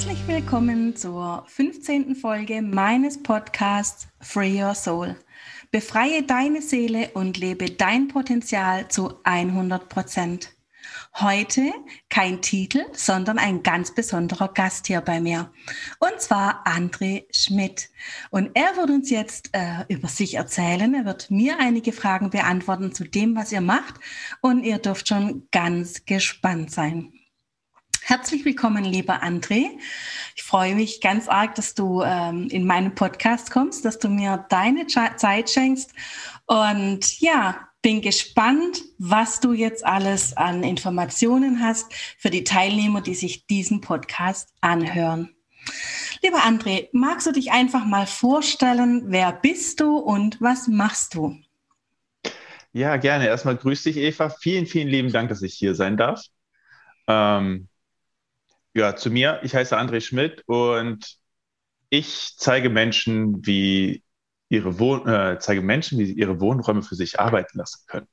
Herzlich willkommen zur 15. Folge meines Podcasts Free Your Soul. Befreie deine Seele und lebe dein Potenzial zu 100 Prozent. Heute kein Titel, sondern ein ganz besonderer Gast hier bei mir. Und zwar André Schmidt. Und er wird uns jetzt äh, über sich erzählen. Er wird mir einige Fragen beantworten zu dem, was ihr macht. Und ihr dürft schon ganz gespannt sein. Herzlich willkommen, lieber André. Ich freue mich ganz arg, dass du ähm, in meinen Podcast kommst, dass du mir deine Zeit schenkst. Und ja, bin gespannt, was du jetzt alles an Informationen hast für die Teilnehmer, die sich diesen Podcast anhören. Lieber André, magst du dich einfach mal vorstellen, wer bist du und was machst du? Ja, gerne. Erstmal grüß dich, Eva. Vielen, vielen lieben Dank, dass ich hier sein darf. Ähm, ja, zu mir. Ich heiße André Schmidt und ich zeige Menschen, wie ihre Wohn äh, zeige Menschen, wie sie ihre Wohnräume für sich arbeiten lassen können.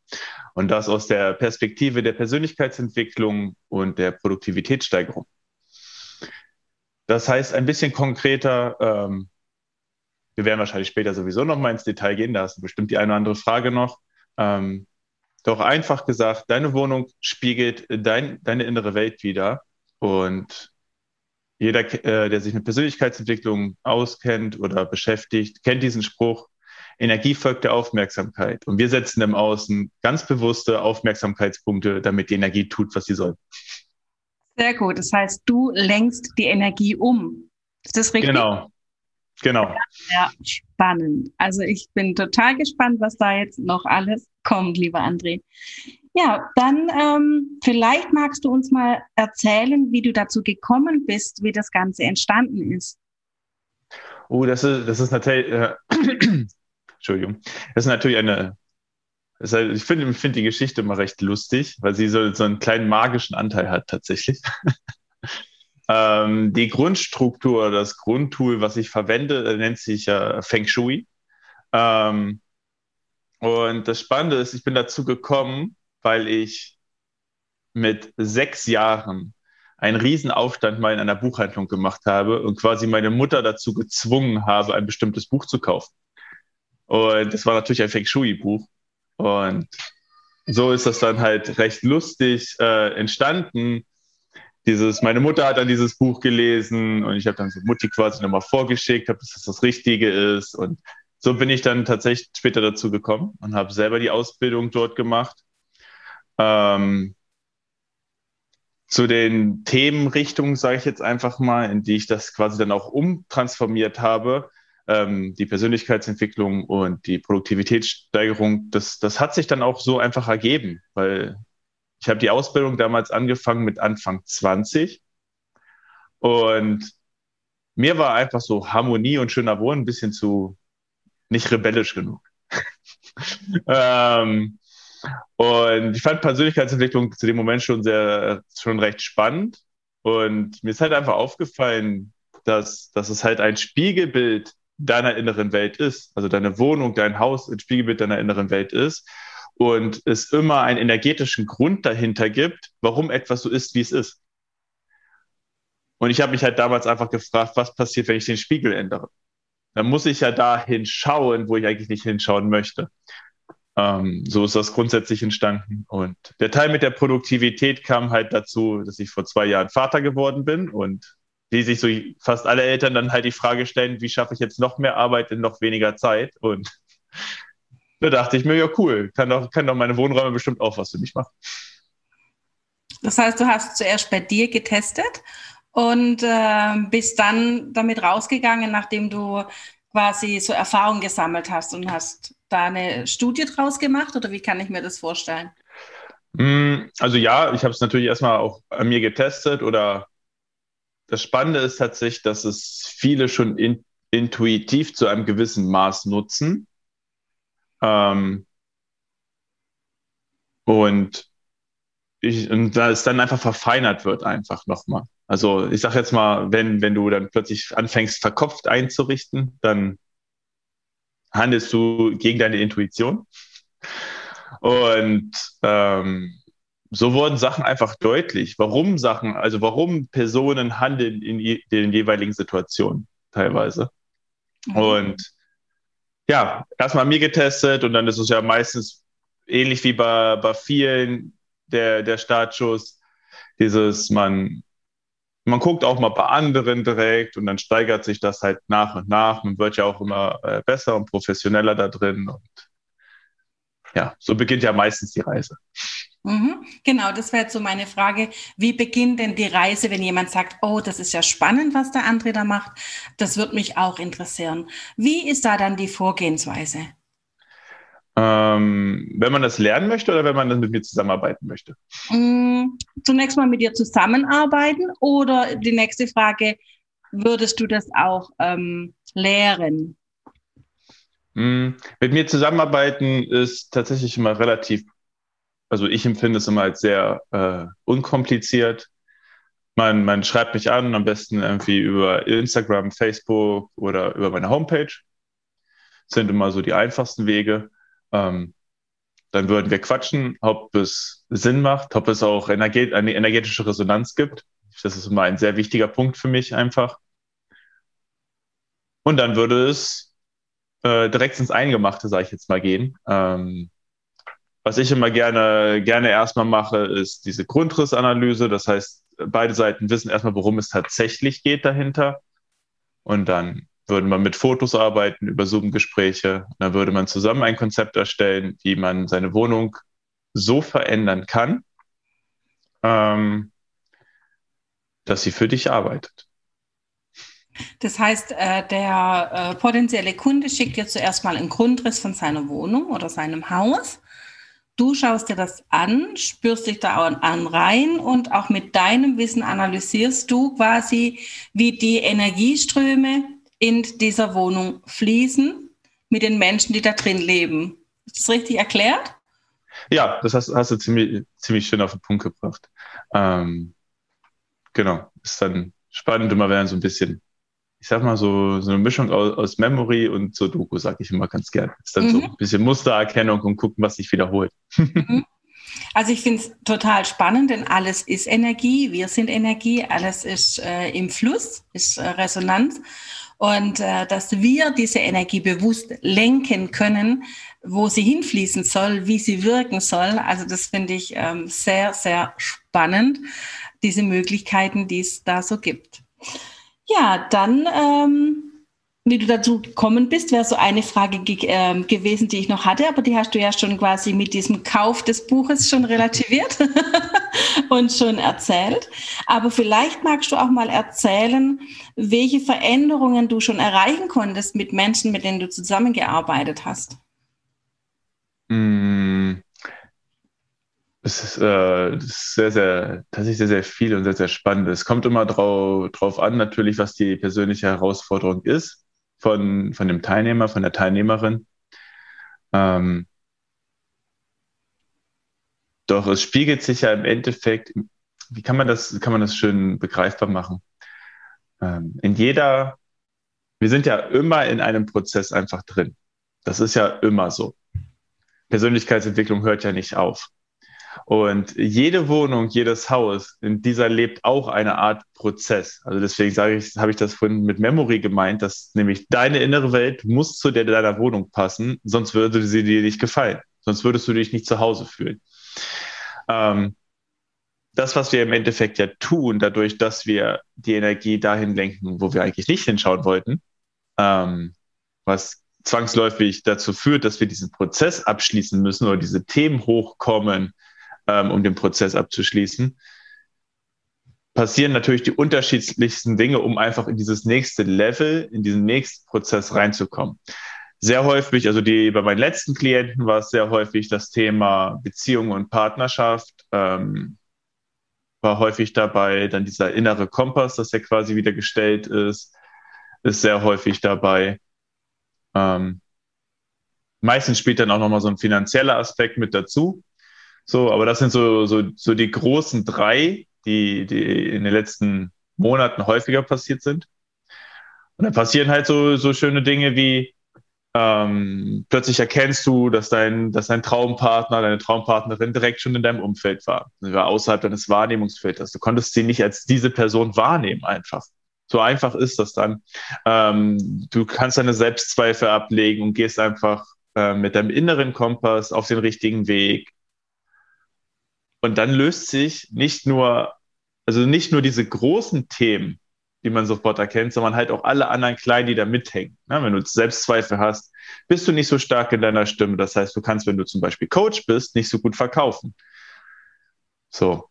Und das aus der Perspektive der Persönlichkeitsentwicklung und der Produktivitätssteigerung. Das heißt, ein bisschen konkreter, ähm, wir werden wahrscheinlich später sowieso noch mal ins Detail gehen, da hast du bestimmt die eine oder andere Frage noch. Ähm, doch einfach gesagt, deine Wohnung spiegelt dein, deine innere Welt wieder und jeder, äh, der sich mit Persönlichkeitsentwicklung auskennt oder beschäftigt, kennt diesen Spruch, Energie folgt der Aufmerksamkeit. Und wir setzen im Außen ganz bewusste Aufmerksamkeitspunkte, damit die Energie tut, was sie soll. Sehr gut. Das heißt, du lenkst die Energie um. Ist das richtig? Genau. Genau. Ja, spannend. Also ich bin total gespannt, was da jetzt noch alles kommt, lieber André. Ja, dann ähm, vielleicht magst du uns mal erzählen, wie du dazu gekommen bist, wie das Ganze entstanden ist. Oh, das ist, das ist natürlich, äh, Entschuldigung, das ist natürlich eine, ist halt, ich finde find die Geschichte immer recht lustig, weil sie so, so einen kleinen magischen Anteil hat tatsächlich. ähm, die Grundstruktur, das Grundtool, was ich verwende, nennt sich äh, Feng Shui. Ähm, und das Spannende ist, ich bin dazu gekommen, weil ich mit sechs Jahren einen Riesenaufstand mal in einer Buchhandlung gemacht habe und quasi meine Mutter dazu gezwungen habe, ein bestimmtes Buch zu kaufen. Und das war natürlich ein Feng Shui-Buch. Und so ist das dann halt recht lustig äh, entstanden. Dieses, meine Mutter hat dann dieses Buch gelesen und ich habe dann so Mutti quasi nochmal vorgeschickt, ob das das Richtige ist. Und so bin ich dann tatsächlich später dazu gekommen und habe selber die Ausbildung dort gemacht ähm, zu den Themenrichtungen, sage ich jetzt einfach mal, in die ich das quasi dann auch umtransformiert habe, ähm, die Persönlichkeitsentwicklung und die Produktivitätssteigerung, das, das hat sich dann auch so einfach ergeben, weil ich habe die Ausbildung damals angefangen mit Anfang 20 und mir war einfach so Harmonie und schöner Wohnen ein bisschen zu nicht rebellisch genug. ähm, und ich fand Persönlichkeitsentwicklung zu dem Moment schon sehr, schon recht spannend. Und mir ist halt einfach aufgefallen, dass, dass es halt ein Spiegelbild deiner inneren Welt ist. Also deine Wohnung, dein Haus ein Spiegelbild deiner inneren Welt ist. Und es immer einen energetischen Grund dahinter gibt, warum etwas so ist, wie es ist. Und ich habe mich halt damals einfach gefragt, was passiert, wenn ich den Spiegel ändere? Dann muss ich ja da hinschauen, wo ich eigentlich nicht hinschauen möchte. Ähm, so ist das grundsätzlich entstanden. Und der Teil mit der Produktivität kam halt dazu, dass ich vor zwei Jahren Vater geworden bin und wie sich so fast alle Eltern dann halt die Frage stellen, wie schaffe ich jetzt noch mehr Arbeit in noch weniger Zeit? Und da dachte ich mir, ja cool, kann doch, kann doch meine Wohnräume bestimmt auch was für mich machen. Das heißt, du hast zuerst bei dir getestet und äh, bist dann damit rausgegangen, nachdem du quasi so Erfahrung gesammelt hast und hast da eine Studie draus gemacht oder wie kann ich mir das vorstellen? Mm, also ja, ich habe es natürlich erstmal auch an mir getestet oder das Spannende ist tatsächlich, dass es viele schon in, intuitiv zu einem gewissen Maß nutzen. Ähm, und, ich, und da es dann einfach verfeinert wird, einfach nochmal. Also ich sage jetzt mal, wenn, wenn du dann plötzlich anfängst, verkopft einzurichten, dann handelst du gegen deine Intuition. Und ähm, so wurden Sachen einfach deutlich, warum Sachen, also warum Personen handeln in den jeweiligen Situationen teilweise. Mhm. Und ja, erstmal mir getestet und dann ist es ja meistens ähnlich wie bei, bei vielen der, der Startschuss, dieses, man, man guckt auch mal bei anderen direkt und dann steigert sich das halt nach und nach. Man wird ja auch immer äh, besser und professioneller da drin und ja, so beginnt ja meistens die Reise. Mhm, genau, das wäre jetzt so meine Frage. Wie beginnt denn die Reise, wenn jemand sagt, oh, das ist ja spannend, was der andere da macht? Das würde mich auch interessieren. Wie ist da dann die Vorgehensweise? Ähm, wenn man das lernen möchte oder wenn man das mit mir zusammenarbeiten möchte? Mhm, zunächst mal mit dir zusammenarbeiten oder die nächste Frage, würdest du das auch ähm, lehren? Mhm, mit mir zusammenarbeiten ist tatsächlich immer relativ also ich empfinde es immer als sehr äh, unkompliziert. Man, man schreibt mich an, am besten irgendwie über Instagram, Facebook oder über meine Homepage. Das sind immer so die einfachsten Wege. Ähm, dann würden wir quatschen, ob es Sinn macht, ob es auch energet eine energetische Resonanz gibt. Das ist immer ein sehr wichtiger Punkt für mich einfach. Und dann würde es äh, direkt ins Eingemachte, sage ich jetzt mal, gehen. Ähm, was ich immer gerne, gerne erstmal mache, ist diese Grundrissanalyse. Das heißt, beide Seiten wissen erstmal, worum es tatsächlich geht dahinter. Und dann würde man mit Fotos arbeiten, über Zoom-Gespräche. Dann würde man zusammen ein Konzept erstellen, wie man seine Wohnung so verändern kann, ähm, dass sie für dich arbeitet. Das heißt, äh, der äh, potenzielle Kunde schickt dir zuerst mal einen Grundriss von seiner Wohnung oder seinem Haus Du schaust dir das an, spürst dich da an rein und auch mit deinem Wissen analysierst du quasi, wie die Energieströme in dieser Wohnung fließen mit den Menschen, die da drin leben. Ist das richtig erklärt? Ja, das hast, hast du ziemlich, ziemlich schön auf den Punkt gebracht. Ähm, genau, ist dann spannend immer, wenn so ein bisschen ich sag mal, so, so eine Mischung aus, aus Memory und Sudoku, sag ich immer ganz gern. Ist dann mhm. so ein bisschen Mustererkennung und gucken, was sich wiederholt. Mhm. Also ich finde es total spannend, denn alles ist Energie, wir sind Energie, alles ist äh, im Fluss, ist äh, Resonanz. Und äh, dass wir diese Energie bewusst lenken können, wo sie hinfließen soll, wie sie wirken soll. Also das finde ich ähm, sehr, sehr spannend, diese Möglichkeiten, die es da so gibt. Ja, dann, ähm, wie du dazu gekommen bist, wäre so eine Frage ge äh, gewesen, die ich noch hatte, aber die hast du ja schon quasi mit diesem Kauf des Buches schon relativiert und schon erzählt. Aber vielleicht magst du auch mal erzählen, welche Veränderungen du schon erreichen konntest mit Menschen, mit denen du zusammengearbeitet hast. Mm. Ist, äh, ist sehr, sehr, tatsächlich sehr, sehr viel und sehr, sehr spannend. Es kommt immer drau drauf an, natürlich, was die persönliche Herausforderung ist von, von dem Teilnehmer, von der Teilnehmerin. Ähm, doch es spiegelt sich ja im Endeffekt, wie kann man das, kann man das schön begreifbar machen? Ähm, in jeder, wir sind ja immer in einem Prozess einfach drin. Das ist ja immer so. Persönlichkeitsentwicklung hört ja nicht auf. Und jede Wohnung, jedes Haus, in dieser lebt auch eine Art Prozess. Also deswegen sage ich, habe ich das vorhin mit Memory gemeint, dass nämlich deine innere Welt muss zu der deiner Wohnung passen, sonst würde sie dir nicht gefallen. Sonst würdest du dich nicht zu Hause fühlen. Ähm, das, was wir im Endeffekt ja tun, dadurch, dass wir die Energie dahin lenken, wo wir eigentlich nicht hinschauen wollten, ähm, was zwangsläufig dazu führt, dass wir diesen Prozess abschließen müssen oder diese Themen hochkommen, ähm, um den Prozess abzuschließen, passieren natürlich die unterschiedlichsten Dinge, um einfach in dieses nächste Level, in diesen nächsten Prozess reinzukommen. Sehr häufig, also die, bei meinen letzten Klienten war es sehr häufig das Thema Beziehung und Partnerschaft, ähm, war häufig dabei, dann dieser innere Kompass, dass der quasi wieder gestellt ist, ist sehr häufig dabei. Ähm, meistens spielt dann auch nochmal so ein finanzieller Aspekt mit dazu. So, aber das sind so, so, so die großen drei, die, die in den letzten Monaten häufiger passiert sind. Und dann passieren halt so, so schöne Dinge wie, ähm, plötzlich erkennst du, dass dein, dass dein Traumpartner, deine Traumpartnerin direkt schon in deinem Umfeld war. Sie war außerhalb deines Wahrnehmungsfilters. Du konntest sie nicht als diese Person wahrnehmen, einfach. So einfach ist das dann. Ähm, du kannst deine Selbstzweifel ablegen und gehst einfach äh, mit deinem inneren Kompass auf den richtigen Weg. Und dann löst sich nicht nur, also nicht nur diese großen Themen, die man sofort erkennt, sondern halt auch alle anderen Kleinen, die da mithängen. Ja, wenn du Selbstzweifel hast, bist du nicht so stark in deiner Stimme. Das heißt, du kannst, wenn du zum Beispiel Coach bist, nicht so gut verkaufen. So.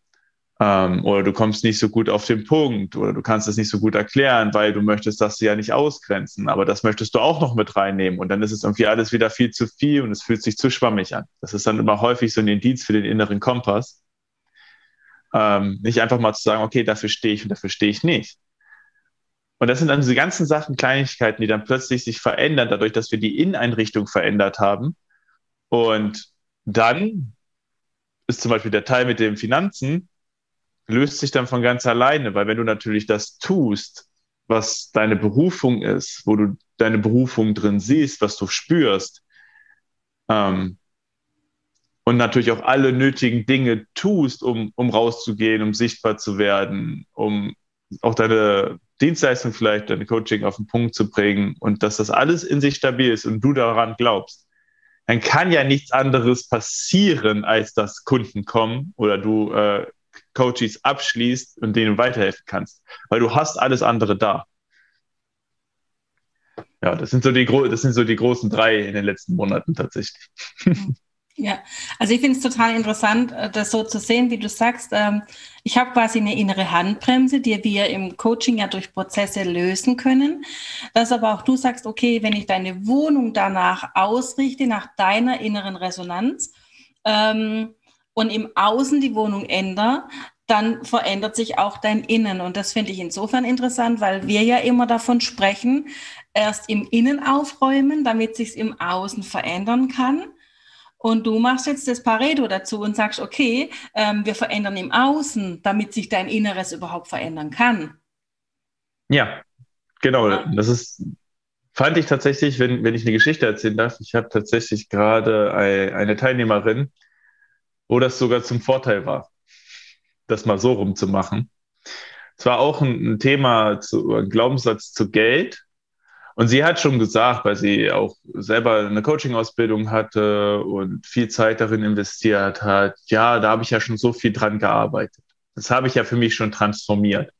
Ähm, oder du kommst nicht so gut auf den Punkt oder du kannst es nicht so gut erklären, weil du möchtest das ja nicht ausgrenzen, aber das möchtest du auch noch mit reinnehmen und dann ist es irgendwie alles wieder viel zu viel und es fühlt sich zu schwammig an. Das ist dann immer häufig so ein Indiz für den inneren Kompass. Ähm, nicht einfach mal zu sagen, okay, dafür stehe ich und dafür stehe ich nicht. Und das sind dann diese ganzen Sachen, Kleinigkeiten, die dann plötzlich sich verändern, dadurch, dass wir die Inneneinrichtung verändert haben. Und dann ist zum Beispiel der Teil mit den Finanzen, löst sich dann von ganz alleine, weil wenn du natürlich das tust, was deine Berufung ist, wo du deine Berufung drin siehst, was du spürst, ähm, und natürlich auch alle nötigen Dinge tust, um, um rauszugehen, um sichtbar zu werden, um auch deine Dienstleistung vielleicht, deine Coaching auf den Punkt zu bringen und dass das alles in sich stabil ist und du daran glaubst, dann kann ja nichts anderes passieren, als dass Kunden kommen oder du äh, Coaches abschließt und denen weiterhelfen kannst, weil du hast alles andere da. Ja, das sind so die, das sind so die großen drei in den letzten Monaten tatsächlich. Ja, also ich finde es total interessant, äh, das so zu sehen, wie du sagst. Ähm, ich habe quasi eine innere Handbremse, die wir im Coaching ja durch Prozesse lösen können. Dass aber auch du sagst, okay, wenn ich deine Wohnung danach ausrichte, nach deiner inneren Resonanz ähm, und im Außen die Wohnung ändere, dann verändert sich auch dein Innen. Und das finde ich insofern interessant, weil wir ja immer davon sprechen, erst im Innen aufräumen, damit sich im Außen verändern kann. Und du machst jetzt das Pareto dazu und sagst, okay, ähm, wir verändern im Außen, damit sich dein Inneres überhaupt verändern kann. Ja, genau. Das ist, fand ich tatsächlich, wenn, wenn ich eine Geschichte erzählen darf, ich habe tatsächlich gerade eine Teilnehmerin, wo das sogar zum Vorteil war, das mal so rumzumachen. Es war auch ein, ein Thema, zu, ein Glaubenssatz zu Geld, und sie hat schon gesagt, weil sie auch selber eine Coaching-Ausbildung hatte und viel Zeit darin investiert hat, ja, da habe ich ja schon so viel dran gearbeitet. Das habe ich ja für mich schon transformiert.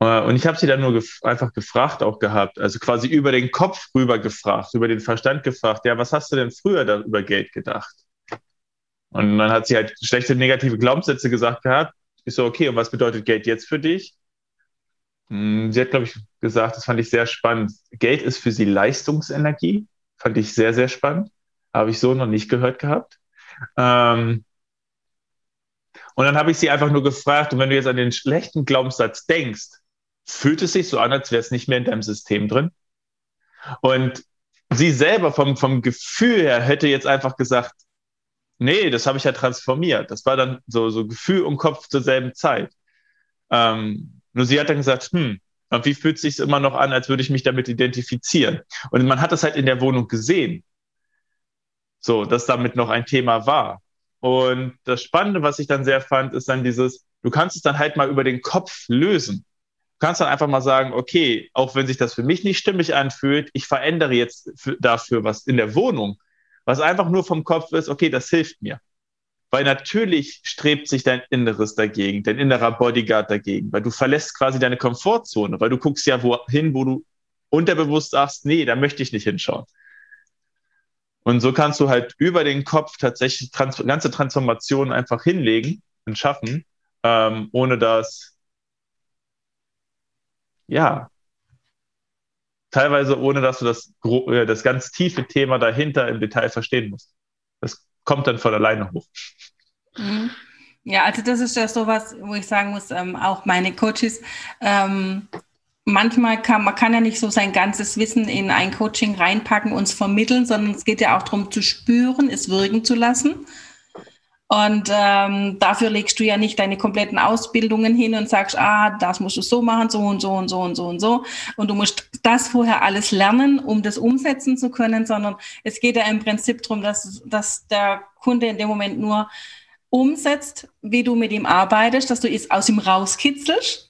Äh, und ich habe sie dann nur gef einfach gefragt auch gehabt, also quasi über den Kopf rüber gefragt, über den Verstand gefragt, ja, was hast du denn früher da über Geld gedacht? Und dann hat sie halt schlechte negative Glaubenssätze gesagt gehabt. Ich so, okay, und was bedeutet Geld jetzt für dich? Hm, sie hat, glaube ich, gesagt, das fand ich sehr spannend. Geld ist für sie Leistungsenergie. Fand ich sehr, sehr spannend. Habe ich so noch nicht gehört gehabt. Ähm, und dann habe ich sie einfach nur gefragt, und wenn du jetzt an den schlechten Glaubenssatz denkst, fühlt es sich so an, als wäre es nicht mehr in deinem System drin? Und sie selber vom, vom Gefühl her hätte jetzt einfach gesagt, nee, das habe ich ja transformiert. Das war dann so, so Gefühl und Kopf zur selben Zeit. Ähm, nur sie hat dann gesagt, hm, wie fühlt es sich immer noch an, als würde ich mich damit identifizieren? Und man hat das halt in der Wohnung gesehen. So, dass damit noch ein Thema war. Und das Spannende, was ich dann sehr fand, ist dann dieses, du kannst es dann halt mal über den Kopf lösen. Du kannst dann einfach mal sagen, okay, auch wenn sich das für mich nicht stimmig anfühlt, ich verändere jetzt dafür was in der Wohnung, was einfach nur vom Kopf ist, okay, das hilft mir. Weil natürlich strebt sich dein Inneres dagegen, dein innerer Bodyguard dagegen, weil du verlässt quasi deine Komfortzone, weil du guckst ja wohin, wo du unterbewusst sagst, nee, da möchte ich nicht hinschauen. Und so kannst du halt über den Kopf tatsächlich trans ganze Transformationen einfach hinlegen und schaffen, ähm, ohne dass, ja, teilweise ohne dass du das, äh, das ganz tiefe Thema dahinter im Detail verstehen musst. Das kommt dann von alleine hoch. Mhm. Ja, also das ist ja sowas, wo ich sagen muss, ähm, auch meine Coaches, ähm, manchmal kann man kann ja nicht so sein ganzes Wissen in ein Coaching reinpacken, uns vermitteln, sondern es geht ja auch darum zu spüren, es wirken zu lassen. Und ähm, dafür legst du ja nicht deine kompletten Ausbildungen hin und sagst, ah, das musst du so machen, so und so und so und so und so. Und du musst das vorher alles lernen, um das umsetzen zu können, sondern es geht ja im Prinzip darum, dass, dass der Kunde in dem Moment nur umsetzt, wie du mit ihm arbeitest, dass du es aus ihm rauskitzelst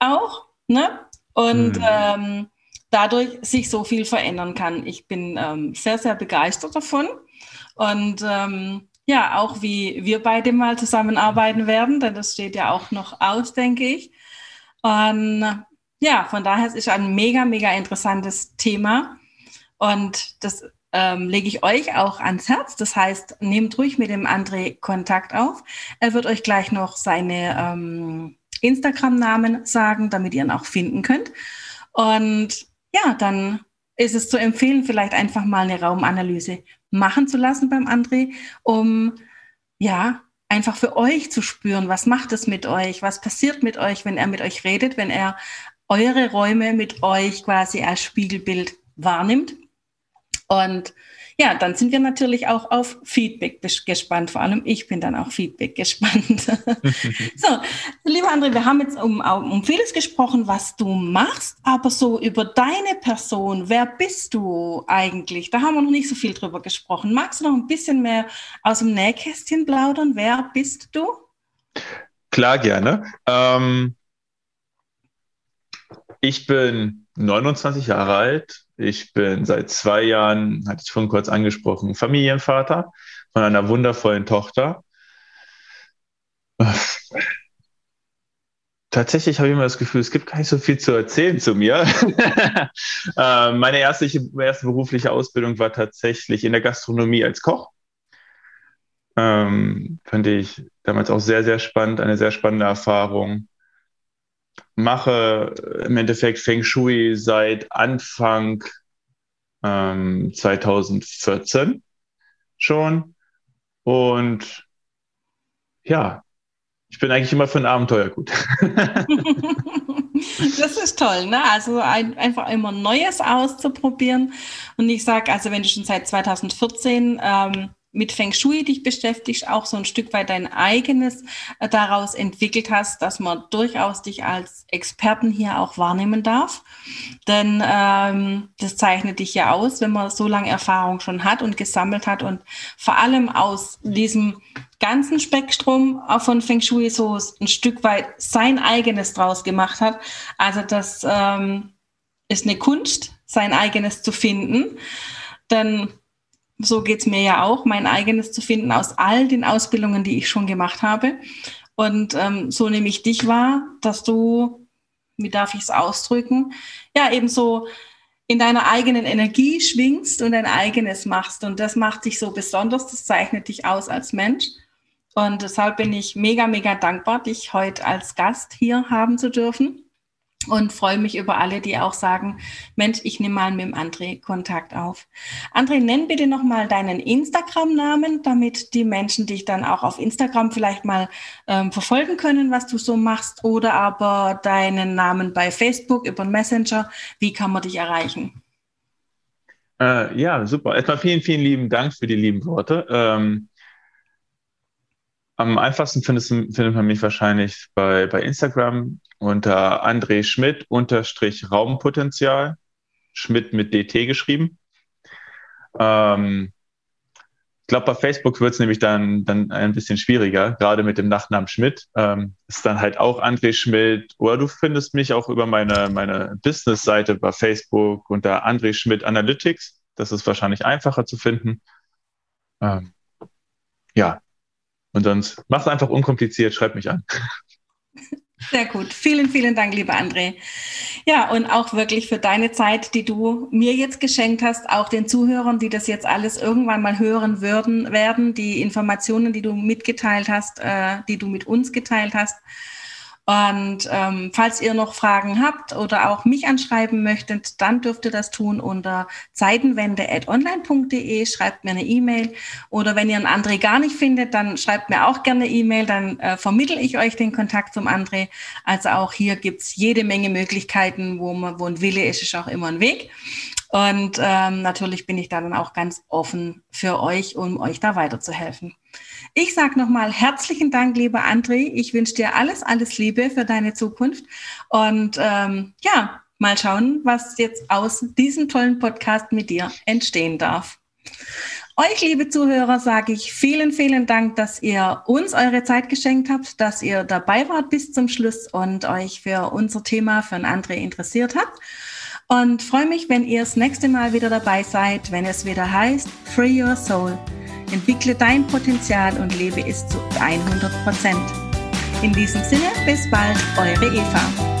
auch. Ne? Und mhm. ähm, dadurch sich so viel verändern kann. Ich bin ähm, sehr, sehr begeistert davon. Und ähm, ja, auch wie wir beide mal zusammenarbeiten werden, denn das steht ja auch noch aus, denke ich. Und ja, von daher ist es ein mega, mega interessantes Thema. Und das ähm, lege ich euch auch ans Herz. Das heißt, nehmt ruhig mit dem André Kontakt auf. Er wird euch gleich noch seine ähm, Instagram-Namen sagen, damit ihr ihn auch finden könnt. Und ja, dann ist es zu empfehlen, vielleicht einfach mal eine Raumanalyse machen zu lassen beim André, um ja einfach für euch zu spüren, was macht es mit euch, was passiert mit euch, wenn er mit euch redet, wenn er eure Räume mit euch quasi als Spiegelbild wahrnimmt. Und ja, dann sind wir natürlich auch auf Feedback gespannt. Vor allem ich bin dann auch Feedback gespannt. so, lieber André, wir haben jetzt um, um vieles gesprochen, was du machst, aber so über deine Person, wer bist du eigentlich? Da haben wir noch nicht so viel drüber gesprochen. Magst du noch ein bisschen mehr aus dem Nähkästchen plaudern? Wer bist du? Klar, gerne. Ähm, ich bin 29 Jahre alt, ich bin seit zwei Jahren, hatte ich vorhin kurz angesprochen, Familienvater von einer wundervollen Tochter. Tatsächlich habe ich immer das Gefühl, es gibt gar nicht so viel zu erzählen zu mir. Äh, meine erste, erste berufliche Ausbildung war tatsächlich in der Gastronomie als Koch. Ähm, fand ich damals auch sehr, sehr spannend, eine sehr spannende Erfahrung mache im Endeffekt Feng Shui seit Anfang ähm, 2014 schon. Und ja, ich bin eigentlich immer für ein Abenteuer gut. das ist toll, ne? Also ein, einfach immer Neues auszuprobieren. Und ich sage, also wenn du schon seit 2014 ähm, mit Feng Shui dich beschäftigst, auch so ein Stück weit dein eigenes äh, daraus entwickelt hast, dass man durchaus dich als Experten hier auch wahrnehmen darf. Denn ähm, das zeichnet dich ja aus, wenn man so lange Erfahrung schon hat und gesammelt hat und vor allem aus diesem ganzen Spektrum von Feng Shui so ein Stück weit sein eigenes draus gemacht hat. Also das ähm, ist eine Kunst, sein eigenes zu finden. Denn so geht es mir ja auch, mein eigenes zu finden aus all den Ausbildungen, die ich schon gemacht habe. Und ähm, so nehme ich dich wahr, dass du, wie darf ich es ausdrücken, ja, eben so in deiner eigenen Energie schwingst und dein eigenes machst. Und das macht dich so besonders, das zeichnet dich aus als Mensch. Und deshalb bin ich mega, mega dankbar, dich heute als Gast hier haben zu dürfen und freue mich über alle, die auch sagen, Mensch, ich nehme mal mit dem André Kontakt auf. André, nenn bitte nochmal deinen Instagram-Namen, damit die Menschen dich dann auch auf Instagram vielleicht mal ähm, verfolgen können, was du so machst, oder aber deinen Namen bei Facebook über Messenger. Wie kann man dich erreichen? Äh, ja, super. Erstmal vielen, vielen lieben Dank für die lieben Worte. Ähm, am einfachsten findest, findet man mich wahrscheinlich bei, bei Instagram unter André Schmidt unterstrich Raumpotenzial. Schmidt mit DT geschrieben. Ähm, ich glaube, bei Facebook wird es nämlich dann, dann ein bisschen schwieriger, gerade mit dem Nachnamen Schmidt. Ähm, ist dann halt auch André Schmidt. Oder du findest mich auch über meine, meine Business-Seite bei Facebook unter André Schmidt Analytics. Das ist wahrscheinlich einfacher zu finden. Ähm, ja, und sonst mach's einfach unkompliziert, schreib mich an. Sehr gut. Vielen, vielen Dank, lieber André. Ja, und auch wirklich für deine Zeit, die du mir jetzt geschenkt hast, auch den Zuhörern, die das jetzt alles irgendwann mal hören würden, werden, die Informationen, die du mitgeteilt hast, äh, die du mit uns geteilt hast. Und ähm, falls ihr noch Fragen habt oder auch mich anschreiben möchtet, dann dürft ihr das tun unter zeitenwende.online.de, schreibt mir eine E-Mail. Oder wenn ihr einen André gar nicht findet, dann schreibt mir auch gerne E-Mail, dann äh, vermittel ich euch den Kontakt zum André. Also auch hier gibt's jede Menge Möglichkeiten, wo man, wo ein Wille ist, ist auch immer ein Weg. Und ähm, natürlich bin ich da dann auch ganz offen für euch, um euch da weiterzuhelfen. Ich sage nochmal herzlichen Dank, lieber André. Ich wünsche dir alles, alles Liebe für deine Zukunft. Und ähm, ja, mal schauen, was jetzt aus diesem tollen Podcast mit dir entstehen darf. Euch, liebe Zuhörer, sage ich vielen, vielen Dank, dass ihr uns eure Zeit geschenkt habt, dass ihr dabei wart bis zum Schluss und euch für unser Thema, für ein André interessiert habt. Und freue mich, wenn ihr das nächste Mal wieder dabei seid, wenn es wieder heißt Free Your Soul Entwickle dein Potenzial und lebe es zu 100 Prozent. In diesem Sinne, bis bald, eure Eva.